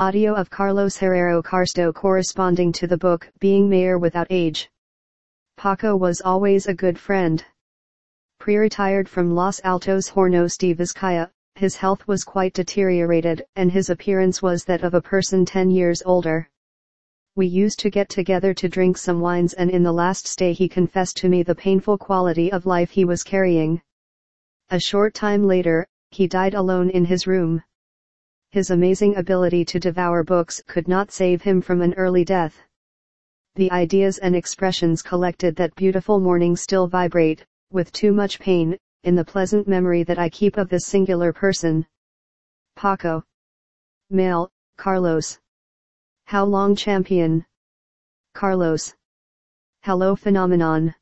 Audio of Carlos Herrero Carsto corresponding to the book Being Mayor Without Age. Paco was always a good friend. Pre-retired from Los Altos Hornos de Vizcaya, his health was quite deteriorated, and his appearance was that of a person 10 years older. We used to get together to drink some wines and in the last stay he confessed to me the painful quality of life he was carrying. A short time later, he died alone in his room his amazing ability to devour books could not save him from an early death. The ideas and expressions collected that beautiful morning still vibrate, with too much pain, in the pleasant memory that I keep of this singular person. Paco. Male, Carlos. How long champion? Carlos. Hello phenomenon.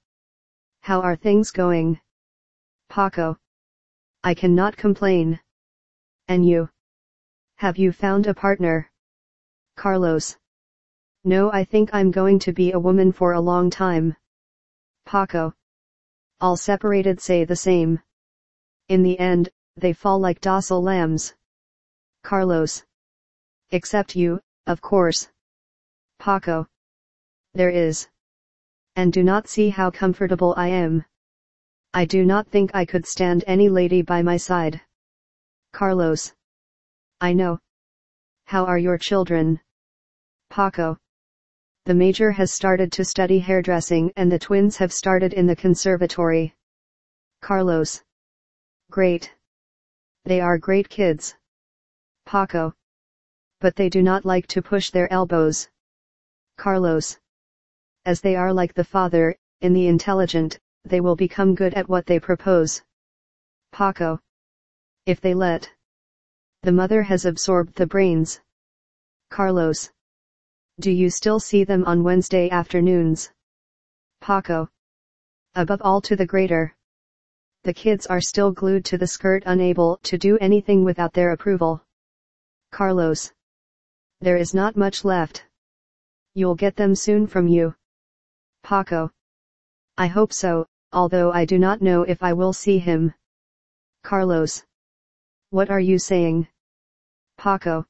How are things going? Paco. I cannot complain. And you? Have you found a partner? Carlos. No I think I'm going to be a woman for a long time. Paco. All separated say the same. In the end, they fall like docile lambs. Carlos. Except you, of course. Paco. There is. And do not see how comfortable I am. I do not think I could stand any lady by my side. Carlos. I know. How are your children? Paco. The major has started to study hairdressing and the twins have started in the conservatory. Carlos. Great. They are great kids. Paco. But they do not like to push their elbows. Carlos. As they are like the father, in the intelligent, they will become good at what they propose. Paco. If they let. The mother has absorbed the brains. Carlos. Do you still see them on Wednesday afternoons? Paco. Above all to the greater. The kids are still glued to the skirt unable to do anything without their approval. Carlos. There is not much left. You'll get them soon from you. Paco. I hope so, although I do not know if I will see him. Carlos. What are you saying? Paco.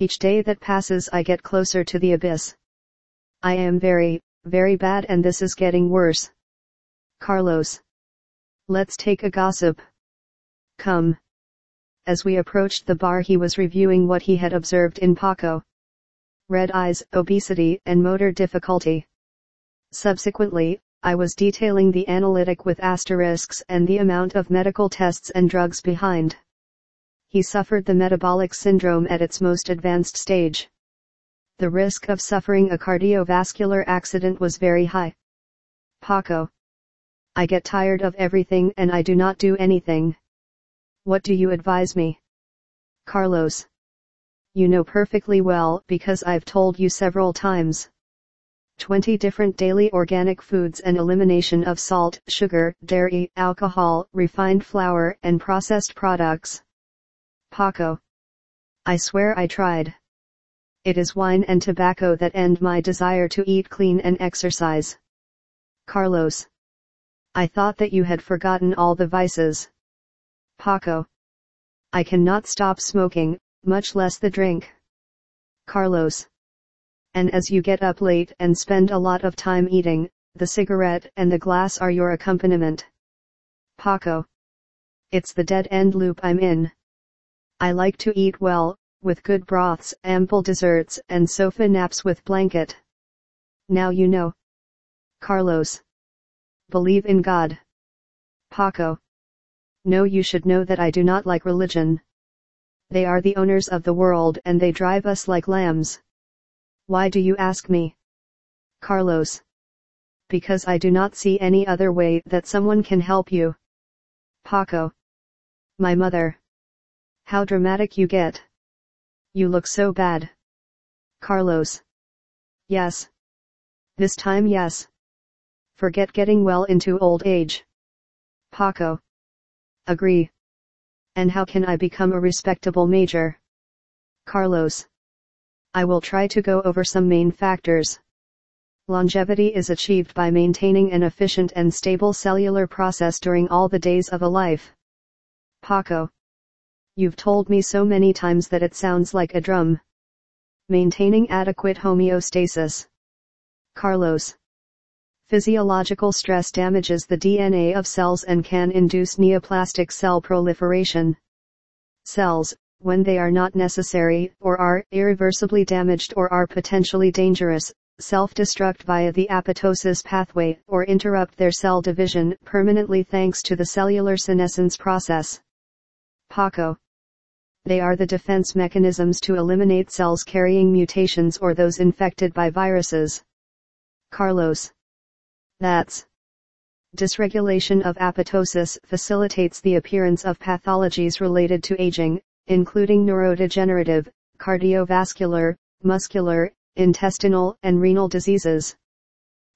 Each day that passes I get closer to the abyss. I am very, very bad and this is getting worse. Carlos. Let's take a gossip. Come. As we approached the bar he was reviewing what he had observed in Paco. Red eyes, obesity, and motor difficulty. Subsequently, I was detailing the analytic with asterisks and the amount of medical tests and drugs behind he suffered the metabolic syndrome at its most advanced stage. The risk of suffering a cardiovascular accident was very high. Paco. I get tired of everything and I do not do anything. What do you advise me? Carlos. You know perfectly well because I've told you several times. 20 different daily organic foods and elimination of salt, sugar, dairy, alcohol, refined flour, and processed products. Paco. I swear I tried. It is wine and tobacco that end my desire to eat clean and exercise. Carlos. I thought that you had forgotten all the vices. Paco. I cannot stop smoking, much less the drink. Carlos. And as you get up late and spend a lot of time eating, the cigarette and the glass are your accompaniment. Paco. It's the dead end loop I'm in. I like to eat well, with good broths, ample desserts, and sofa naps with blanket. Now you know. Carlos. Believe in God. Paco. No you should know that I do not like religion. They are the owners of the world and they drive us like lambs. Why do you ask me? Carlos. Because I do not see any other way that someone can help you. Paco. My mother. How dramatic you get. You look so bad. Carlos. Yes. This time yes. Forget getting well into old age. Paco. Agree. And how can I become a respectable major? Carlos. I will try to go over some main factors. Longevity is achieved by maintaining an efficient and stable cellular process during all the days of a life. Paco. You've told me so many times that it sounds like a drum. Maintaining adequate homeostasis. Carlos. Physiological stress damages the DNA of cells and can induce neoplastic cell proliferation. Cells, when they are not necessary, or are irreversibly damaged or are potentially dangerous, self-destruct via the apoptosis pathway or interrupt their cell division permanently thanks to the cellular senescence process. Paco. They are the defense mechanisms to eliminate cells carrying mutations or those infected by viruses. Carlos. That's dysregulation of apoptosis facilitates the appearance of pathologies related to aging, including neurodegenerative, cardiovascular, muscular, intestinal, and renal diseases.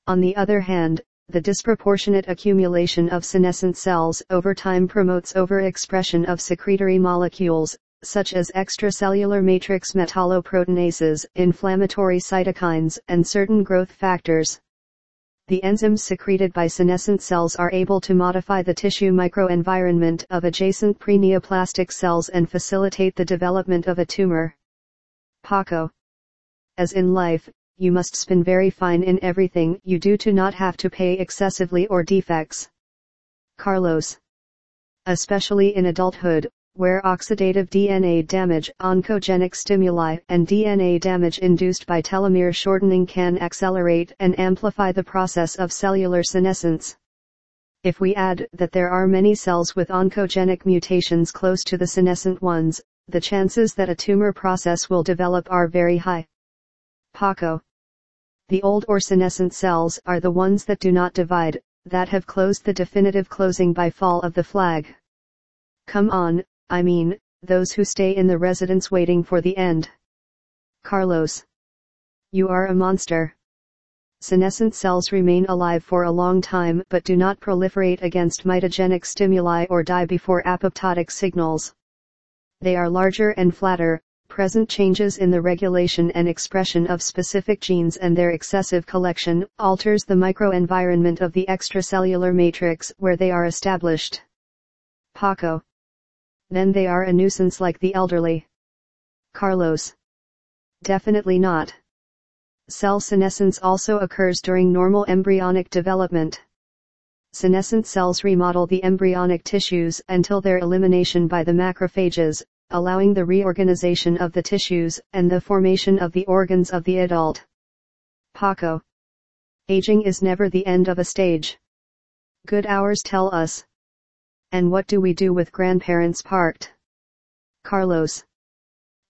On the other hand, the disproportionate accumulation of senescent cells over time promotes overexpression of secretory molecules, such as extracellular matrix metalloproteinases, inflammatory cytokines, and certain growth factors the enzymes secreted by senescent cells are able to modify the tissue microenvironment of adjacent preneoplastic cells and facilitate the development of a tumor. Paco. As in life, you must spin very fine in everything you do to not have to pay excessively or defects. Carlos. Especially in adulthood, where oxidative DNA damage, oncogenic stimuli, and DNA damage induced by telomere shortening can accelerate and amplify the process of cellular senescence. If we add that there are many cells with oncogenic mutations close to the senescent ones, the chances that a tumor process will develop are very high. Paco. The old or senescent cells are the ones that do not divide, that have closed the definitive closing by fall of the flag. Come on, I mean, those who stay in the residence waiting for the end. Carlos. You are a monster. Senescent cells remain alive for a long time but do not proliferate against mitogenic stimuli or die before apoptotic signals. They are larger and flatter, present changes in the regulation and expression of specific genes and their excessive collection alters the microenvironment of the extracellular matrix where they are established. Paco then they are a nuisance like the elderly. Carlos. Definitely not. Cell senescence also occurs during normal embryonic development. Senescent cells remodel the embryonic tissues until their elimination by the macrophages, allowing the reorganization of the tissues and the formation of the organs of the adult. Paco. Aging is never the end of a stage. Good hours tell us. And what do we do with grandparents parked? Carlos.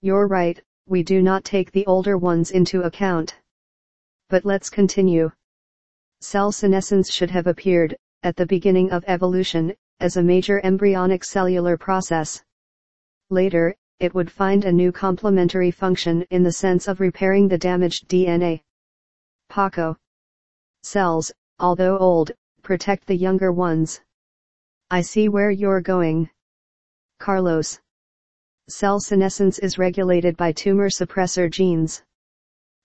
You're right, we do not take the older ones into account. But let's continue. Cell senescence should have appeared, at the beginning of evolution, as a major embryonic cellular process. Later, it would find a new complementary function in the sense of repairing the damaged DNA. Paco. Cells, although old, protect the younger ones. I see where you're going. Carlos. Cell senescence is regulated by tumor suppressor genes.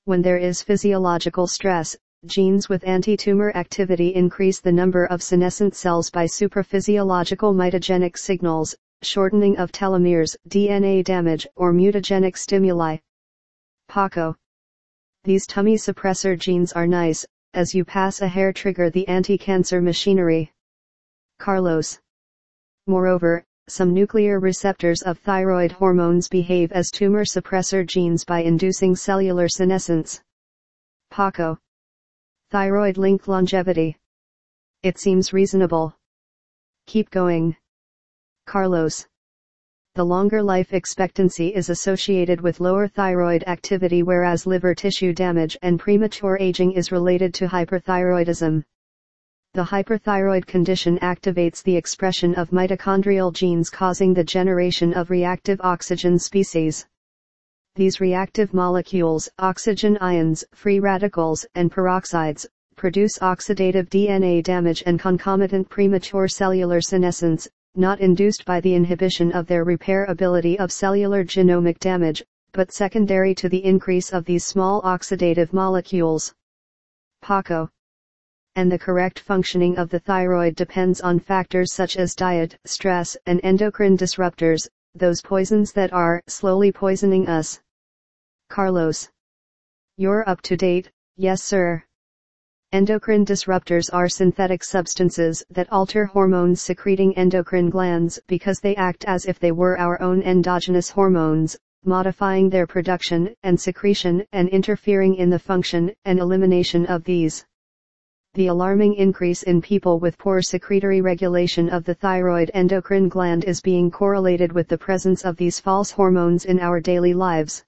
When there is physiological stress, genes with anti-tumor activity increase the number of senescent cells by supraphysiological mitogenic signals, shortening of telomeres, DNA damage, or mutagenic stimuli. Paco. These tummy suppressor genes are nice, as you pass a hair trigger the anti-cancer machinery. Carlos. Moreover, some nuclear receptors of thyroid hormones behave as tumor suppressor genes by inducing cellular senescence. Paco. Thyroid link longevity. It seems reasonable. Keep going. Carlos. The longer life expectancy is associated with lower thyroid activity whereas liver tissue damage and premature aging is related to hyperthyroidism. The hyperthyroid condition activates the expression of mitochondrial genes causing the generation of reactive oxygen species. These reactive molecules, oxygen ions, free radicals, and peroxides, produce oxidative DNA damage and concomitant premature cellular senescence, not induced by the inhibition of their repair ability of cellular genomic damage, but secondary to the increase of these small oxidative molecules. PACO and the correct functioning of the thyroid depends on factors such as diet, stress, and endocrine disruptors, those poisons that are slowly poisoning us. Carlos. You're up to date, yes sir. Endocrine disruptors are synthetic substances that alter hormones secreting endocrine glands because they act as if they were our own endogenous hormones, modifying their production and secretion and interfering in the function and elimination of these. The alarming increase in people with poor secretory regulation of the thyroid endocrine gland is being correlated with the presence of these false hormones in our daily lives.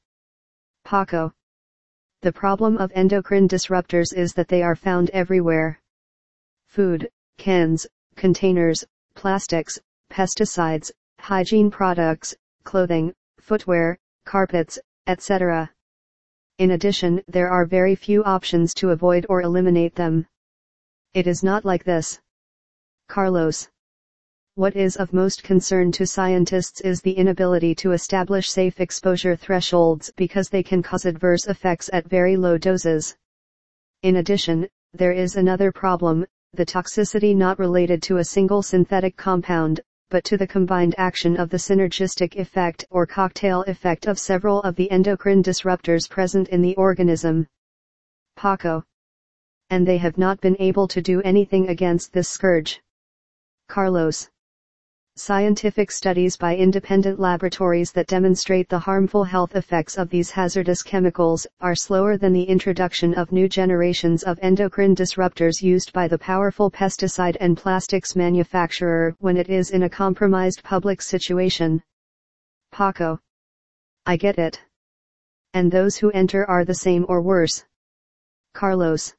PACO. The problem of endocrine disruptors is that they are found everywhere. Food, cans, containers, plastics, pesticides, hygiene products, clothing, footwear, carpets, etc. In addition, there are very few options to avoid or eliminate them. It is not like this. Carlos. What is of most concern to scientists is the inability to establish safe exposure thresholds because they can cause adverse effects at very low doses. In addition, there is another problem, the toxicity not related to a single synthetic compound, but to the combined action of the synergistic effect or cocktail effect of several of the endocrine disruptors present in the organism. PACO. And they have not been able to do anything against this scourge. Carlos. Scientific studies by independent laboratories that demonstrate the harmful health effects of these hazardous chemicals are slower than the introduction of new generations of endocrine disruptors used by the powerful pesticide and plastics manufacturer when it is in a compromised public situation. Paco. I get it. And those who enter are the same or worse. Carlos.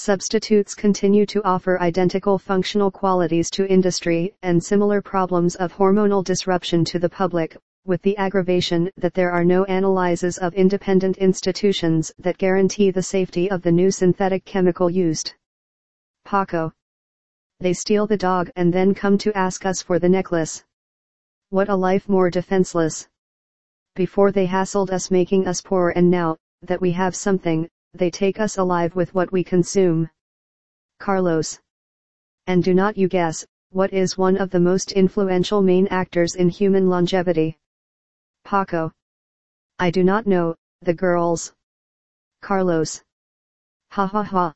Substitutes continue to offer identical functional qualities to industry and similar problems of hormonal disruption to the public, with the aggravation that there are no analyses of independent institutions that guarantee the safety of the new synthetic chemical used. Paco. They steal the dog and then come to ask us for the necklace. What a life more defenseless. Before they hassled us making us poor and now, that we have something, they take us alive with what we consume. Carlos. And do not you guess, what is one of the most influential main actors in human longevity? Paco. I do not know, the girls. Carlos. Ha ha ha.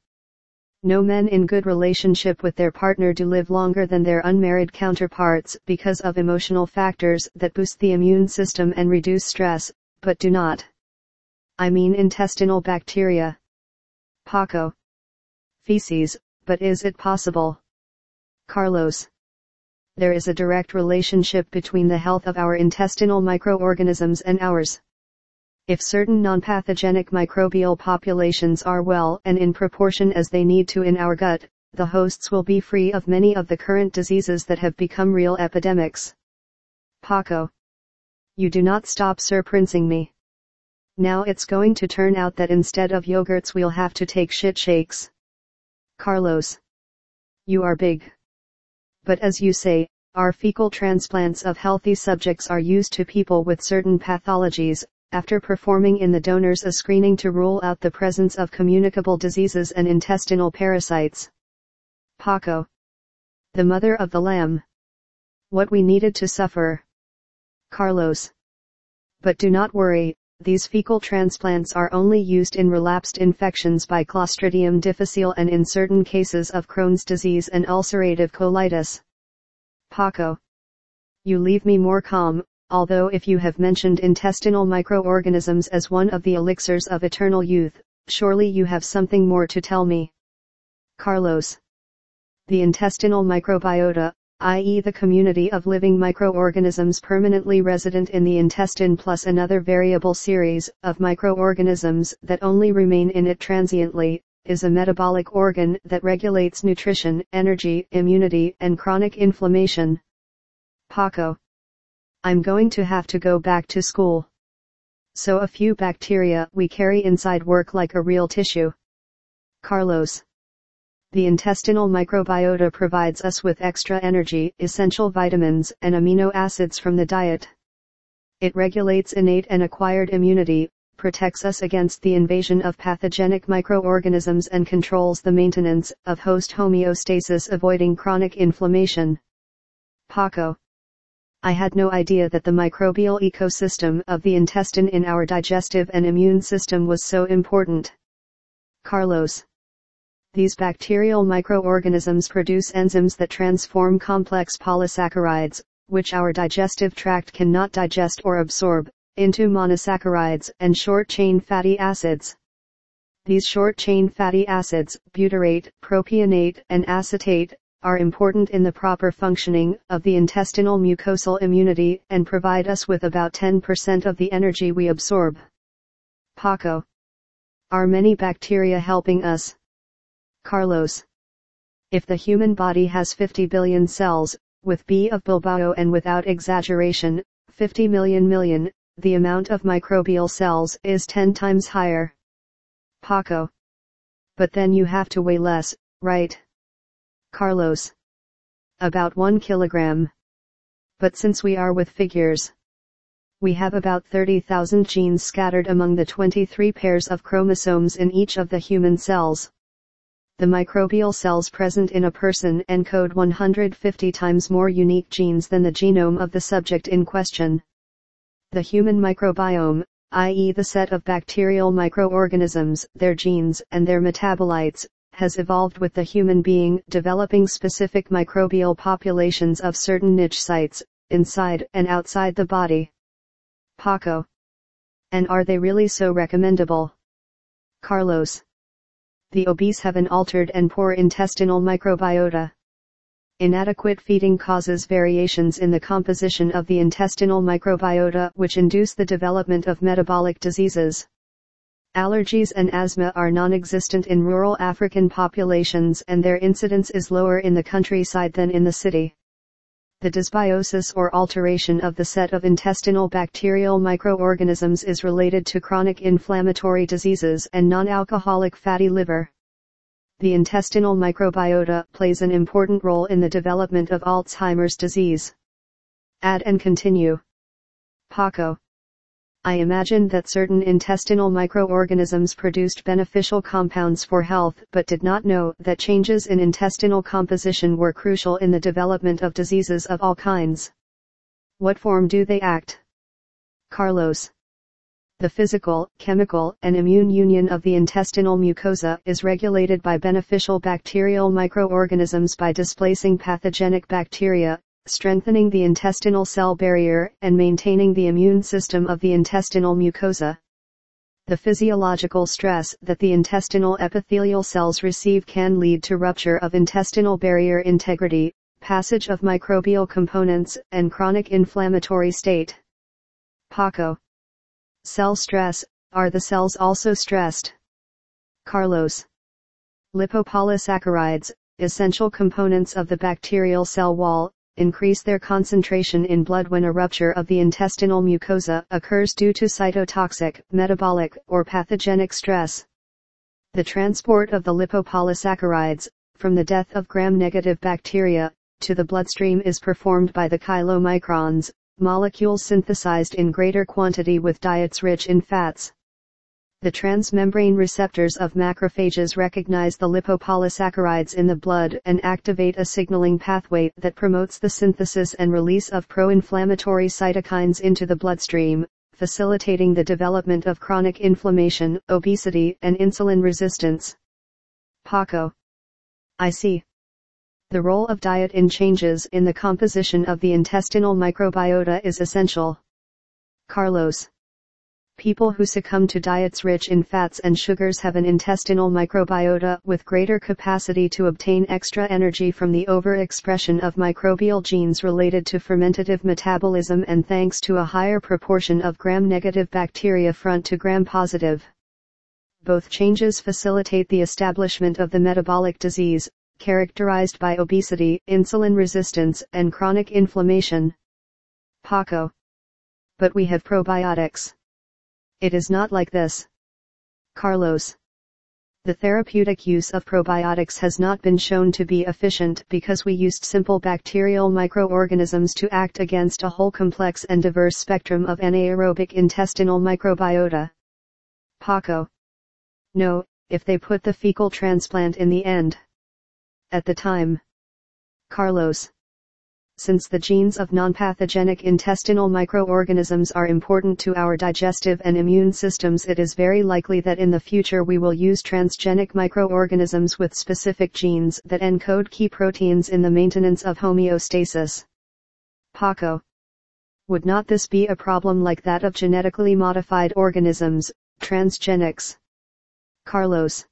No men in good relationship with their partner do live longer than their unmarried counterparts because of emotional factors that boost the immune system and reduce stress, but do not. I mean intestinal bacteria. Paco. Feces, but is it possible? Carlos. There is a direct relationship between the health of our intestinal microorganisms and ours. If certain non-pathogenic microbial populations are well and in proportion as they need to in our gut, the hosts will be free of many of the current diseases that have become real epidemics. Paco. You do not stop surprincing me. Now it's going to turn out that instead of yogurts we'll have to take shit shakes. Carlos. You are big. But as you say, our fecal transplants of healthy subjects are used to people with certain pathologies, after performing in the donors a screening to rule out the presence of communicable diseases and intestinal parasites. Paco. The mother of the lamb. What we needed to suffer. Carlos. But do not worry, these fecal transplants are only used in relapsed infections by Clostridium difficile and in certain cases of Crohn's disease and ulcerative colitis. Paco. You leave me more calm, although if you have mentioned intestinal microorganisms as one of the elixirs of eternal youth, surely you have something more to tell me. Carlos. The intestinal microbiota, i.e. the community of living microorganisms permanently resident in the intestine plus another variable series of microorganisms that only remain in it transiently, is a metabolic organ that regulates nutrition, energy, immunity, and chronic inflammation. Paco. I'm going to have to go back to school. So a few bacteria we carry inside work like a real tissue. Carlos. The intestinal microbiota provides us with extra energy, essential vitamins, and amino acids from the diet. It regulates innate and acquired immunity, protects us against the invasion of pathogenic microorganisms and controls the maintenance of host homeostasis avoiding chronic inflammation. Paco. I had no idea that the microbial ecosystem of the intestine in our digestive and immune system was so important. Carlos. These bacterial microorganisms produce enzymes that transform complex polysaccharides, which our digestive tract cannot digest or absorb, into monosaccharides and short-chain fatty acids. These short-chain fatty acids, butyrate, propionate, and acetate, are important in the proper functioning of the intestinal mucosal immunity and provide us with about 10% of the energy we absorb. Paco. Are many bacteria helping us? Carlos. If the human body has 50 billion cells, with B of Bilbao and without exaggeration, 50 million million, the amount of microbial cells is 10 times higher. Paco. But then you have to weigh less, right? Carlos. About 1 kilogram. But since we are with figures, we have about 30,000 genes scattered among the 23 pairs of chromosomes in each of the human cells. The microbial cells present in a person encode 150 times more unique genes than the genome of the subject in question. The human microbiome, i.e. the set of bacterial microorganisms, their genes, and their metabolites, has evolved with the human being developing specific microbial populations of certain niche sites, inside and outside the body. Paco. And are they really so recommendable? Carlos. The obese have an altered and poor intestinal microbiota. Inadequate feeding causes variations in the composition of the intestinal microbiota which induce the development of metabolic diseases. Allergies and asthma are non-existent in rural African populations and their incidence is lower in the countryside than in the city. The dysbiosis or alteration of the set of intestinal bacterial microorganisms is related to chronic inflammatory diseases and non-alcoholic fatty liver the intestinal microbiota plays an important role in the development of Alzheimer's disease. Add and continue. Paco. I imagined that certain intestinal microorganisms produced beneficial compounds for health but did not know that changes in intestinal composition were crucial in the development of diseases of all kinds. What form do they act? Carlos. The physical, chemical, and immune union of the intestinal mucosa is regulated by beneficial bacterial microorganisms by displacing pathogenic bacteria, strengthening the intestinal cell barrier, and maintaining the immune system of the intestinal mucosa. The physiological stress that the intestinal epithelial cells receive can lead to rupture of intestinal barrier integrity, passage of microbial components, and chronic inflammatory state. Paco Cell stress, are the cells also stressed? Carlos. Lipopolysaccharides, essential components of the bacterial cell wall, increase their concentration in blood when a rupture of the intestinal mucosa occurs due to cytotoxic, metabolic, or pathogenic stress. The transport of the lipopolysaccharides, from the death of gram-negative bacteria, to the bloodstream is performed by the chylomicrons, molecules synthesized in greater quantity with diets rich in fats. The transmembrane receptors of macrophages recognize the lipopolysaccharides in the blood and activate a signaling pathway that promotes the synthesis and release of pro-inflammatory cytokines into the bloodstream, facilitating the development of chronic inflammation, obesity, and insulin resistance. Paco. I see. The role of diet in changes in the composition of the intestinal microbiota is essential. Carlos. People who succumb to diets rich in fats and sugars have an intestinal microbiota with greater capacity to obtain extra energy from the overexpression of microbial genes related to fermentative metabolism and thanks to a higher proportion of gram-negative bacteria front to gram-positive. Both changes facilitate the establishment of the metabolic disease, characterized by obesity, insulin resistance, and chronic inflammation. Paco. But we have probiotics. It is not like this. Carlos. The therapeutic use of probiotics has not been shown to be efficient because we used simple bacterial microorganisms to act against a whole complex and diverse spectrum of anaerobic intestinal microbiota. Paco. No, if they put the fecal transplant in the end. At the time. Carlos since the genes of non-pathogenic intestinal microorganisms are important to our digestive and immune systems it is very likely that in the future we will use transgenic microorganisms with specific genes that encode key proteins in the maintenance of homeostasis. Paco. Would not this be a problem like that of genetically modified organisms, transgenics? Carlos.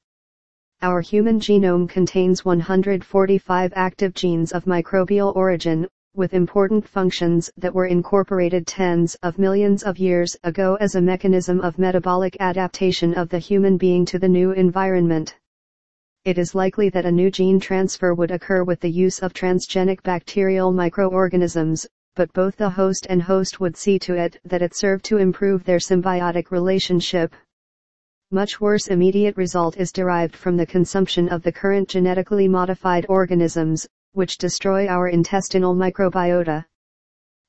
Our human genome contains 145 active genes of microbial origin, with important functions that were incorporated tens of millions of years ago as a mechanism of metabolic adaptation of the human being to the new environment. It is likely that a new gene transfer would occur with the use of transgenic bacterial microorganisms, but both the host and host would see to it that it served to improve their symbiotic relationship. Much worse immediate result is derived from the consumption of the current genetically modified organisms, which destroy our intestinal microbiota.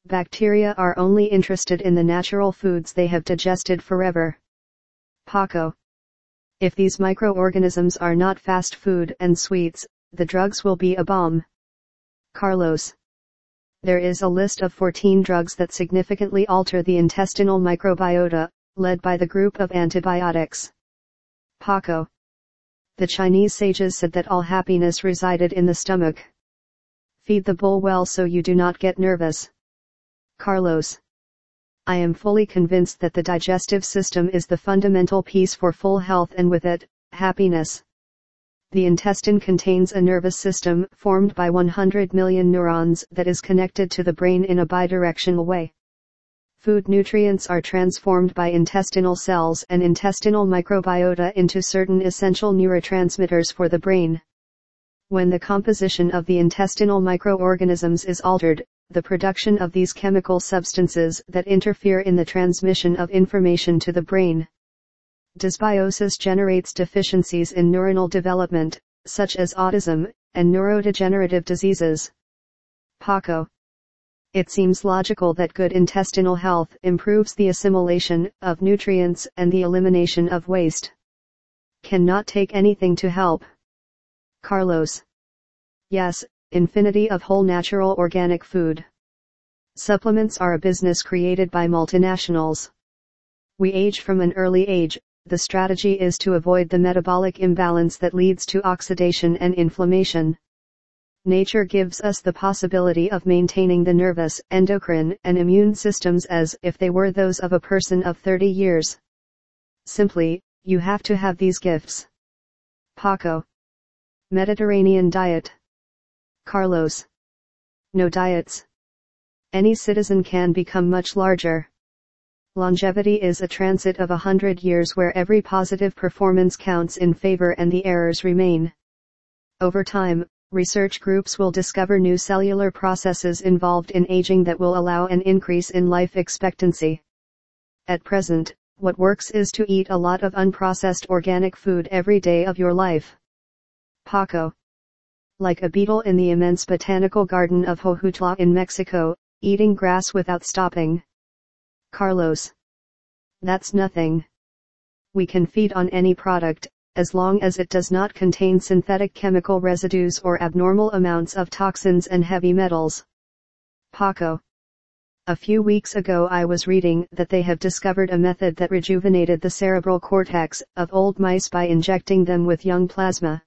Bacteria are only interested in the natural foods they have digested forever. Paco. If these microorganisms are not fast food and sweets, the drugs will be a bomb. Carlos. There is a list of 14 drugs that significantly alter the intestinal microbiota, led by the group of antibiotics. Paco. The Chinese sages said that all happiness resided in the stomach. Feed the bull well so you do not get nervous. Carlos. I am fully convinced that the digestive system is the fundamental piece for full health and with it, happiness. The intestine contains a nervous system formed by 100 million neurons that is connected to the brain in a bidirectional way. Food nutrients are transformed by intestinal cells and intestinal microbiota into certain essential neurotransmitters for the brain. When the composition of the intestinal microorganisms is altered, the production of these chemical substances that interfere in the transmission of information to the brain. Dysbiosis generates deficiencies in neuronal development, such as autism, and neurodegenerative diseases. Paco. It seems logical that good intestinal health improves the assimilation of nutrients and the elimination of waste. Cannot take anything to help. Carlos. Yes, infinity of whole natural organic food. Supplements are a business created by multinationals. We age from an early age, the strategy is to avoid the metabolic imbalance that leads to oxidation and inflammation. Nature gives us the possibility of maintaining the nervous, endocrine, and immune systems as if they were those of a person of 30 years. Simply, you have to have these gifts. Paco. Mediterranean diet. Carlos. No diets. Any citizen can become much larger. Longevity is a transit of a hundred years where every positive performance counts in favor and the errors remain. Over time, research groups will discover new cellular processes involved in aging that will allow an increase in life expectancy. At present, what works is to eat a lot of unprocessed organic food every day of your life. Paco. Like a beetle in the immense botanical garden of Jojutla in Mexico, eating grass without stopping. Carlos. That's nothing. We can feed on any product, as long as it does not contain synthetic chemical residues or abnormal amounts of toxins and heavy metals. Paco. A few weeks ago I was reading that they have discovered a method that rejuvenated the cerebral cortex of old mice by injecting them with young plasma.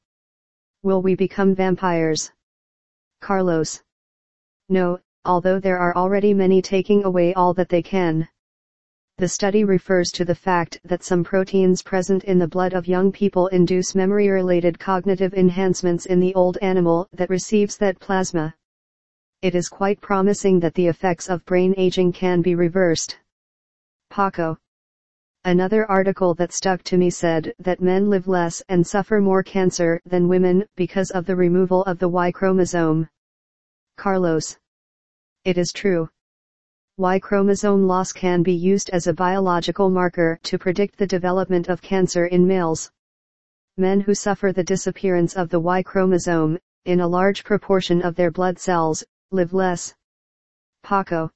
Will we become vampires? Carlos. No, although there are already many taking away all that they can. The study refers to the fact that some proteins present in the blood of young people induce memory-related cognitive enhancements in the old animal that receives that plasma. It is quite promising that the effects of brain aging can be reversed. Paco. Another article that stuck to me said that men live less and suffer more cancer than women because of the removal of the Y chromosome. Carlos. It is true. Y chromosome loss can be used as a biological marker to predict the development of cancer in males. Men who suffer the disappearance of the Y chromosome, in a large proportion of their blood cells, live less. Paco.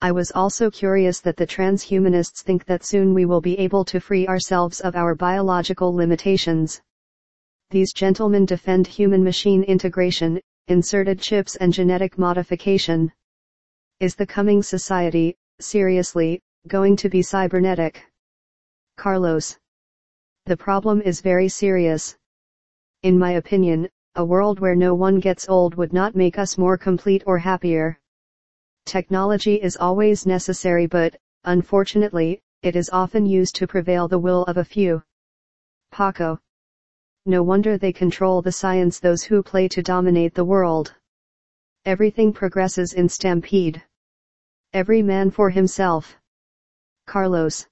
I was also curious that the transhumanists think that soon we will be able to free ourselves of our biological limitations. These gentlemen defend human-machine integration, inserted chips and genetic modification. Is the coming society, seriously, going to be cybernetic? Carlos. The problem is very serious. In my opinion, a world where no one gets old would not make us more complete or happier. Technology is always necessary but, unfortunately, it is often used to prevail the will of a few. Paco. No wonder they control the science those who play to dominate the world. Everything progresses in stampede. Every man for himself. Carlos.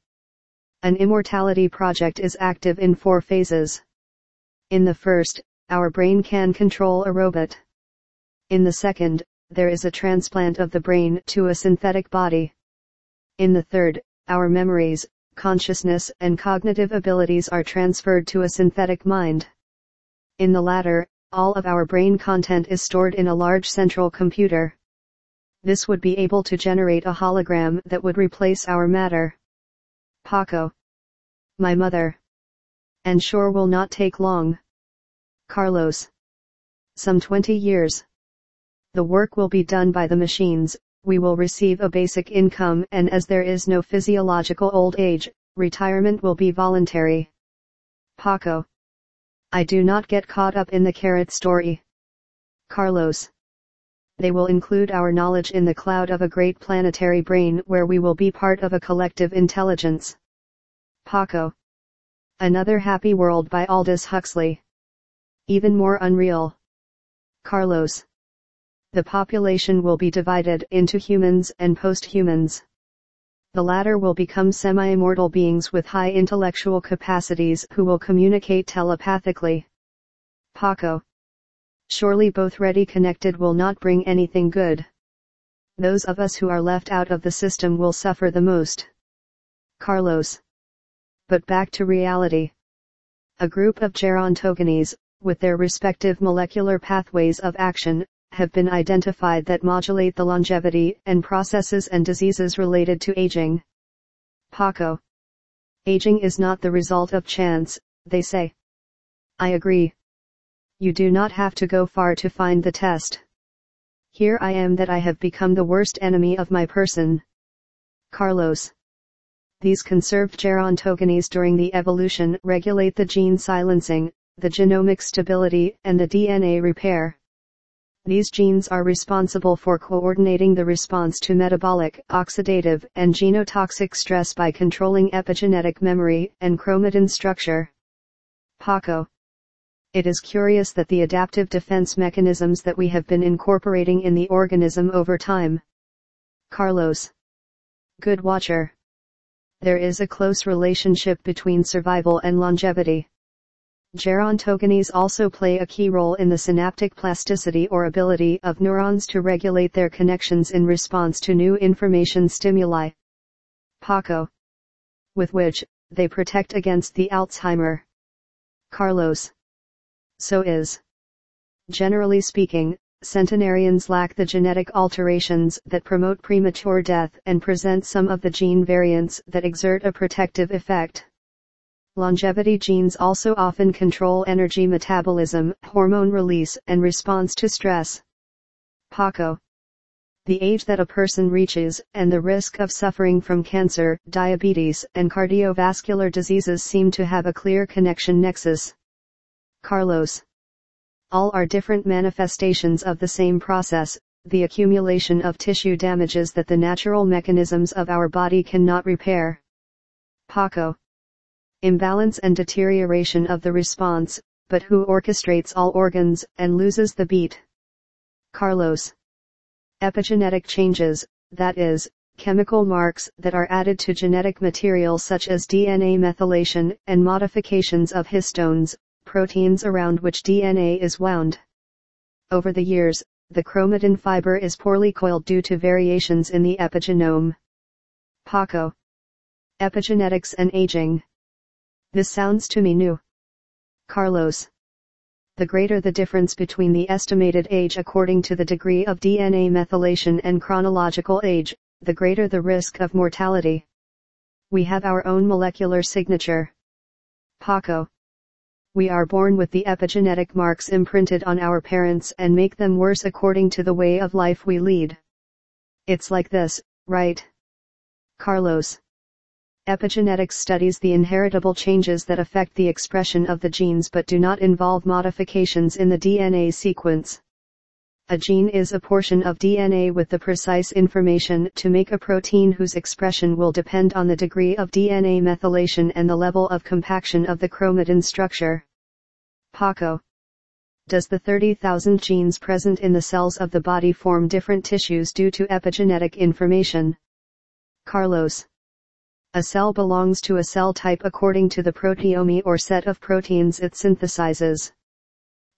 An immortality project is active in four phases. In the first, our brain can control a robot. In the second, there is a transplant of the brain to a synthetic body. In the third, our memories, consciousness and cognitive abilities are transferred to a synthetic mind. In the latter, all of our brain content is stored in a large central computer. This would be able to generate a hologram that would replace our matter. Paco. My mother. And sure will not take long. Carlos. Some 20 years the work will be done by the machines, we will receive a basic income and as there is no physiological old age, retirement will be voluntary. Paco. I do not get caught up in the carrot story. Carlos. They will include our knowledge in the cloud of a great planetary brain where we will be part of a collective intelligence. Paco. Another Happy World by Aldous Huxley. Even more unreal. Carlos the population will be divided into humans and post-humans. The latter will become semi-immortal beings with high intellectual capacities who will communicate telepathically. Paco. Surely both ready connected will not bring anything good. Those of us who are left out of the system will suffer the most. Carlos. But back to reality. A group of gerontogenes, with their respective molecular pathways of action, have been identified that modulate the longevity and processes and diseases related to aging. Paco. Aging is not the result of chance, they say. I agree. You do not have to go far to find the test. Here I am that I have become the worst enemy of my person. Carlos. These conserved gerontogenes during the evolution regulate the gene silencing, the genomic stability and the DNA repair. These genes are responsible for coordinating the response to metabolic, oxidative, and genotoxic stress by controlling epigenetic memory and chromatin structure. Paco. It is curious that the adaptive defense mechanisms that we have been incorporating in the organism over time. Carlos. Good watcher. There is a close relationship between survival and longevity. Gerontogenes also play a key role in the synaptic plasticity or ability of neurons to regulate their connections in response to new information stimuli. Paco. With which, they protect against the Alzheimer. Carlos. So is. Generally speaking, centenarians lack the genetic alterations that promote premature death and present some of the gene variants that exert a protective effect. Longevity genes also often control energy metabolism, hormone release, and response to stress. Paco. The age that a person reaches, and the risk of suffering from cancer, diabetes, and cardiovascular diseases seem to have a clear connection nexus. Carlos. All are different manifestations of the same process, the accumulation of tissue damages that the natural mechanisms of our body cannot repair. Paco imbalance and deterioration of the response, but who orchestrates all organs and loses the beat. Carlos. Epigenetic changes, that is, chemical marks that are added to genetic material such as DNA methylation and modifications of histones, proteins around which DNA is wound. Over the years, the chromatin fiber is poorly coiled due to variations in the epigenome. Paco. Epigenetics and aging. This sounds to me new. Carlos. The greater the difference between the estimated age according to the degree of DNA methylation and chronological age, the greater the risk of mortality. We have our own molecular signature. Paco. We are born with the epigenetic marks imprinted on our parents and make them worse according to the way of life we lead. It's like this, right? Carlos. Epigenetics studies the inheritable changes that affect the expression of the genes but do not involve modifications in the DNA sequence. A gene is a portion of DNA with the precise information to make a protein whose expression will depend on the degree of DNA methylation and the level of compaction of the chromatin structure. Paco. Does the 30,000 genes present in the cells of the body form different tissues due to epigenetic information? Carlos. A cell belongs to a cell type according to the proteome or set of proteins it synthesizes.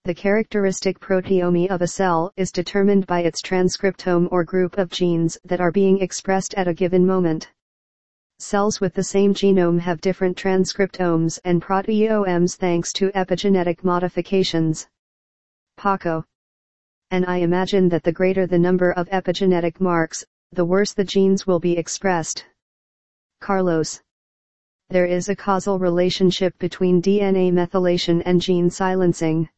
The characteristic proteome of a cell is determined by its transcriptome or group of genes that are being expressed at a given moment. Cells with the same genome have different transcriptomes and proteomes thanks to epigenetic modifications. Paco. And I imagine that the greater the number of epigenetic marks, the worse the genes will be expressed. Carlos. There is a causal relationship between DNA methylation and gene silencing.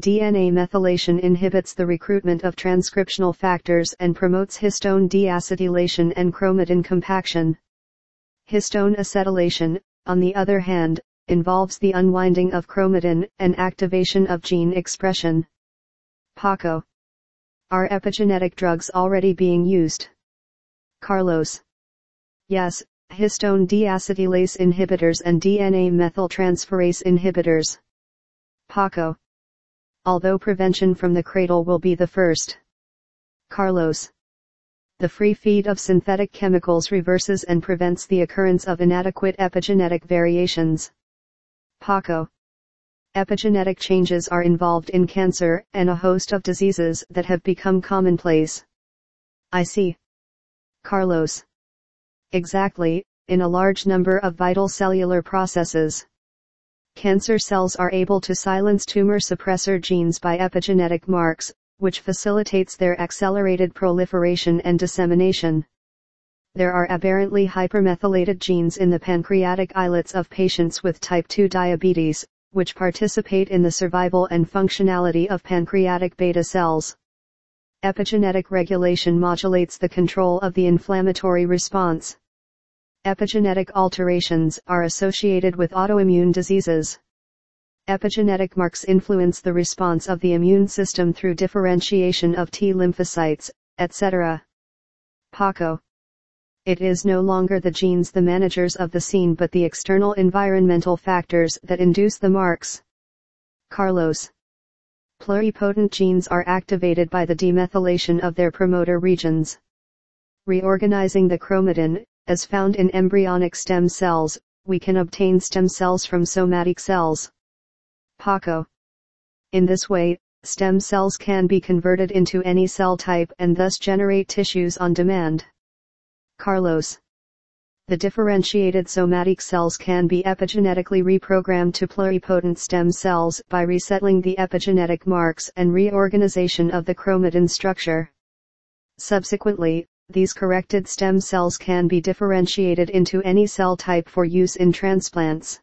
DNA methylation inhibits the recruitment of transcriptional factors and promotes histone deacetylation and chromatin compaction. Histone acetylation, on the other hand, involves the unwinding of chromatin and activation of gene expression. Paco. Are epigenetic drugs already being used? Carlos. Yes, histone deacetylase inhibitors and DNA methyltransferase inhibitors. Paco. Although prevention from the cradle will be the first. Carlos. The free feed of synthetic chemicals reverses and prevents the occurrence of inadequate epigenetic variations. Paco. Epigenetic changes are involved in cancer and a host of diseases that have become commonplace. I see. Carlos. Exactly, in a large number of vital cellular processes. Cancer cells are able to silence tumor suppressor genes by epigenetic marks, which facilitates their accelerated proliferation and dissemination. There are aberrantly hypermethylated genes in the pancreatic islets of patients with type 2 diabetes, which participate in the survival and functionality of pancreatic beta cells. Epigenetic regulation modulates the control of the inflammatory response. Epigenetic alterations are associated with autoimmune diseases. Epigenetic marks influence the response of the immune system through differentiation of T lymphocytes, etc. Paco. It is no longer the genes the managers of the scene but the external environmental factors that induce the marks. Carlos. Pluripotent genes are activated by the demethylation of their promoter regions. Reorganizing the chromatin, as found in embryonic stem cells, we can obtain stem cells from somatic cells. Paco. In this way, stem cells can be converted into any cell type and thus generate tissues on demand. Carlos the differentiated somatic cells can be epigenetically reprogrammed to pluripotent stem cells by resettling the epigenetic marks and reorganization of the chromatin structure. Subsequently, these corrected stem cells can be differentiated into any cell type for use in transplants.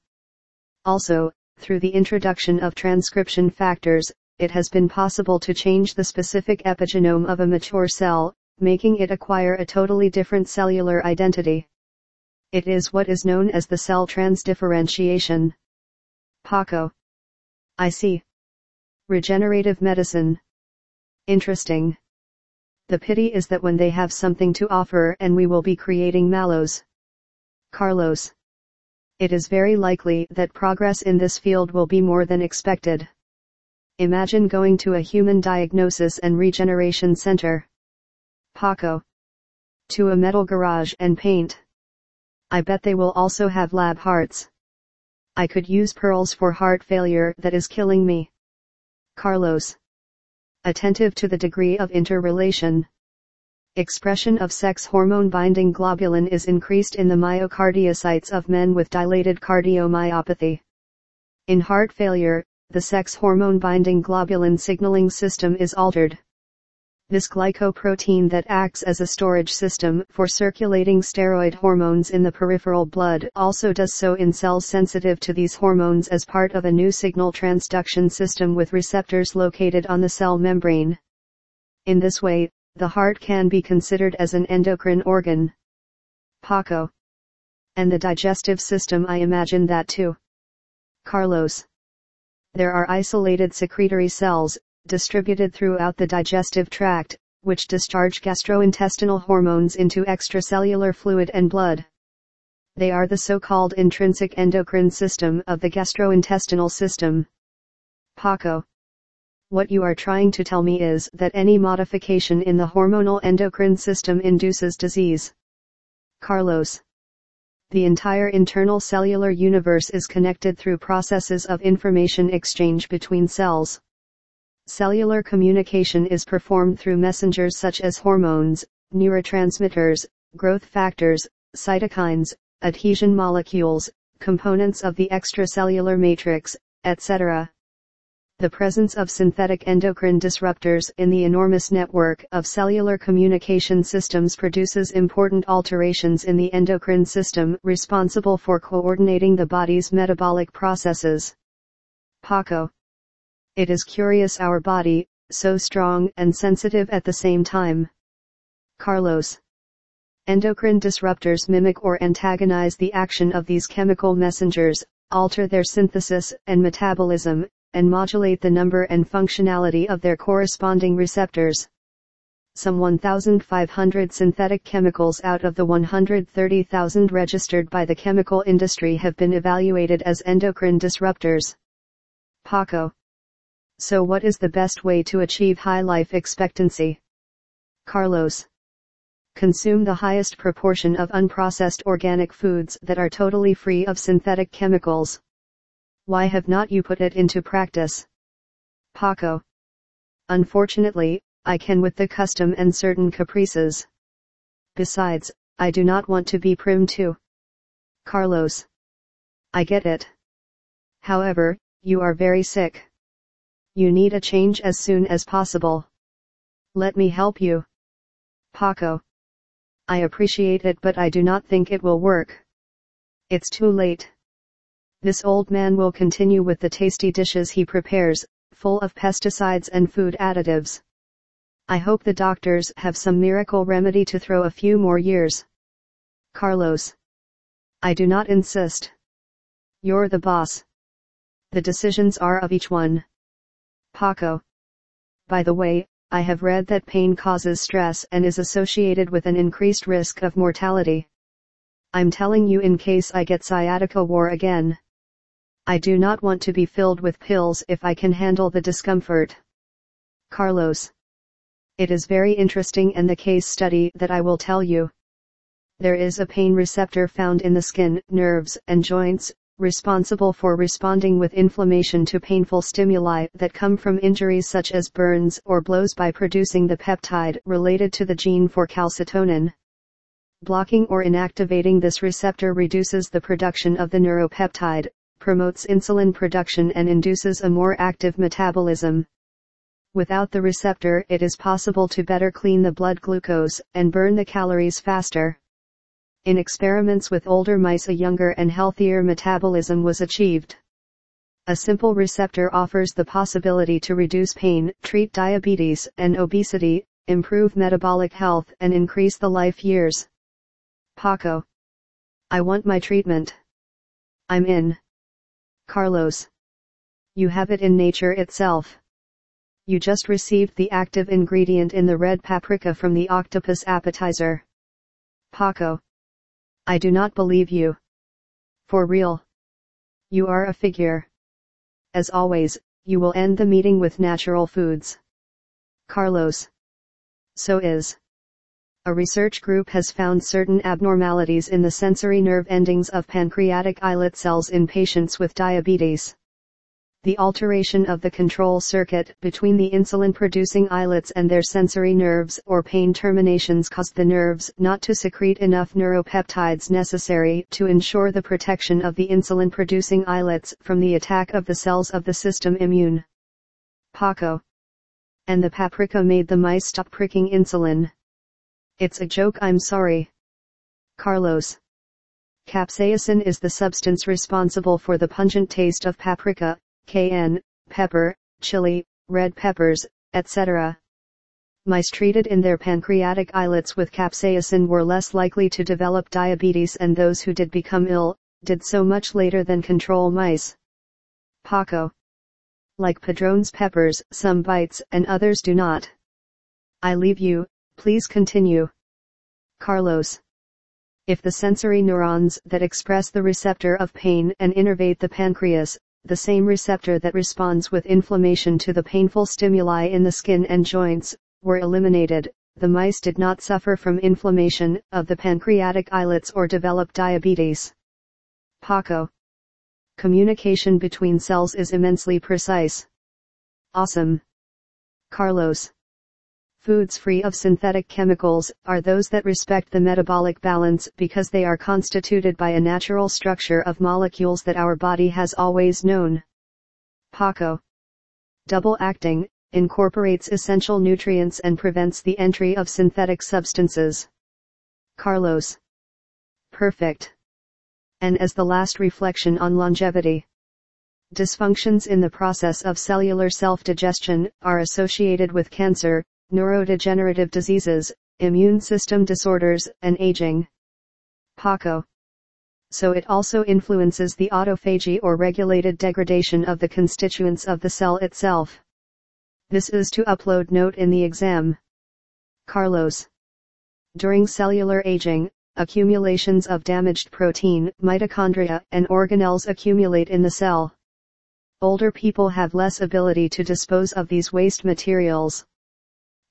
Also, through the introduction of transcription factors, it has been possible to change the specific epigenome of a mature cell, making it acquire a totally different cellular identity. It is what is known as the cell transdifferentiation. Paco. I see. Regenerative medicine. Interesting. The pity is that when they have something to offer and we will be creating mallows. Carlos. It is very likely that progress in this field will be more than expected. Imagine going to a human diagnosis and regeneration center. Paco. To a metal garage and paint. I bet they will also have lab hearts. I could use pearls for heart failure that is killing me. Carlos. Attentive to the degree of interrelation. Expression of sex hormone binding globulin is increased in the myocardiocytes of men with dilated cardiomyopathy. In heart failure, the sex hormone binding globulin signaling system is altered. This glycoprotein that acts as a storage system for circulating steroid hormones in the peripheral blood also does so in cells sensitive to these hormones as part of a new signal transduction system with receptors located on the cell membrane. In this way, the heart can be considered as an endocrine organ. Paco. And the digestive system I imagine that too. Carlos. There are isolated secretory cells, distributed throughout the digestive tract, which discharge gastrointestinal hormones into extracellular fluid and blood. They are the so-called intrinsic endocrine system of the gastrointestinal system. Paco. What you are trying to tell me is that any modification in the hormonal endocrine system induces disease. Carlos. The entire internal cellular universe is connected through processes of information exchange between cells. Cellular communication is performed through messengers such as hormones, neurotransmitters, growth factors, cytokines, adhesion molecules, components of the extracellular matrix, etc. The presence of synthetic endocrine disruptors in the enormous network of cellular communication systems produces important alterations in the endocrine system responsible for coordinating the body's metabolic processes. Paco it is curious our body, so strong and sensitive at the same time. Carlos. Endocrine disruptors mimic or antagonize the action of these chemical messengers, alter their synthesis and metabolism, and modulate the number and functionality of their corresponding receptors. Some 1,500 synthetic chemicals out of the 130,000 registered by the chemical industry have been evaluated as endocrine disruptors. Paco. So what is the best way to achieve high life expectancy? Carlos. Consume the highest proportion of unprocessed organic foods that are totally free of synthetic chemicals. Why have not you put it into practice? Paco. Unfortunately, I can with the custom and certain caprices. Besides, I do not want to be prim too. Carlos. I get it. However, you are very sick. You need a change as soon as possible. Let me help you. Paco. I appreciate it but I do not think it will work. It's too late. This old man will continue with the tasty dishes he prepares, full of pesticides and food additives. I hope the doctors have some miracle remedy to throw a few more years. Carlos. I do not insist. You're the boss. The decisions are of each one. Paco. By the way, I have read that pain causes stress and is associated with an increased risk of mortality. I'm telling you in case I get sciatica war again. I do not want to be filled with pills if I can handle the discomfort. Carlos. It is very interesting and the case study that I will tell you. There is a pain receptor found in the skin, nerves, and joints, responsible for responding with inflammation to painful stimuli that come from injuries such as burns or blows by producing the peptide related to the gene for calcitonin. Blocking or inactivating this receptor reduces the production of the neuropeptide, promotes insulin production and induces a more active metabolism. Without the receptor it is possible to better clean the blood glucose and burn the calories faster. In experiments with older mice a younger and healthier metabolism was achieved. A simple receptor offers the possibility to reduce pain, treat diabetes and obesity, improve metabolic health and increase the life years. Paco. I want my treatment. I'm in. Carlos. You have it in nature itself. You just received the active ingredient in the red paprika from the octopus appetizer. Paco. I do not believe you. For real. You are a figure. As always, you will end the meeting with natural foods. Carlos. So is. A research group has found certain abnormalities in the sensory nerve endings of pancreatic islet cells in patients with diabetes. The alteration of the control circuit between the insulin-producing islets and their sensory nerves or pain terminations caused the nerves not to secrete enough neuropeptides necessary to ensure the protection of the insulin-producing islets from the attack of the cells of the system immune. Paco. And the paprika made the mice stop pricking insulin. It's a joke I'm sorry. Carlos. Capsaicin is the substance responsible for the pungent taste of paprika, cayenne, pepper, chili, red peppers, etc. Mice treated in their pancreatic islets with capsaicin were less likely to develop diabetes and those who did become ill, did so much later than control mice. Paco. Like Padron's peppers, some bites and others do not. I leave you, please continue. Carlos. If the sensory neurons that express the receptor of pain and innervate the pancreas, the same receptor that responds with inflammation to the painful stimuli in the skin and joints, were eliminated, the mice did not suffer from inflammation of the pancreatic islets or develop diabetes. Paco. Communication between cells is immensely precise. Awesome. Carlos. Foods free of synthetic chemicals are those that respect the metabolic balance because they are constituted by a natural structure of molecules that our body has always known. Paco. Double acting, incorporates essential nutrients and prevents the entry of synthetic substances. Carlos. Perfect. And as the last reflection on longevity. Dysfunctions in the process of cellular self-digestion are associated with cancer, neurodegenerative diseases, immune system disorders, and aging. Paco. So it also influences the autophagy or regulated degradation of the constituents of the cell itself. This is to upload note in the exam. Carlos. During cellular aging, accumulations of damaged protein, mitochondria, and organelles accumulate in the cell. Older people have less ability to dispose of these waste materials.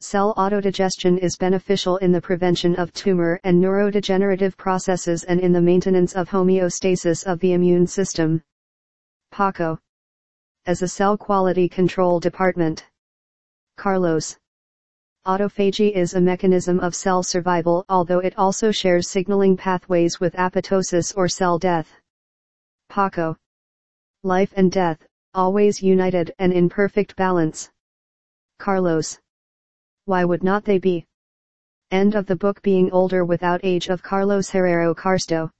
Cell autodigestion is beneficial in the prevention of tumor and neurodegenerative processes and in the maintenance of homeostasis of the immune system. Paco. As a cell quality control department. Carlos. Autophagy is a mechanism of cell survival although it also shares signaling pathways with apoptosis or cell death. Paco. Life and death, always united and in perfect balance. Carlos why would not they be? End of the book Being Older Without Age of Carlos Herrero Carsto.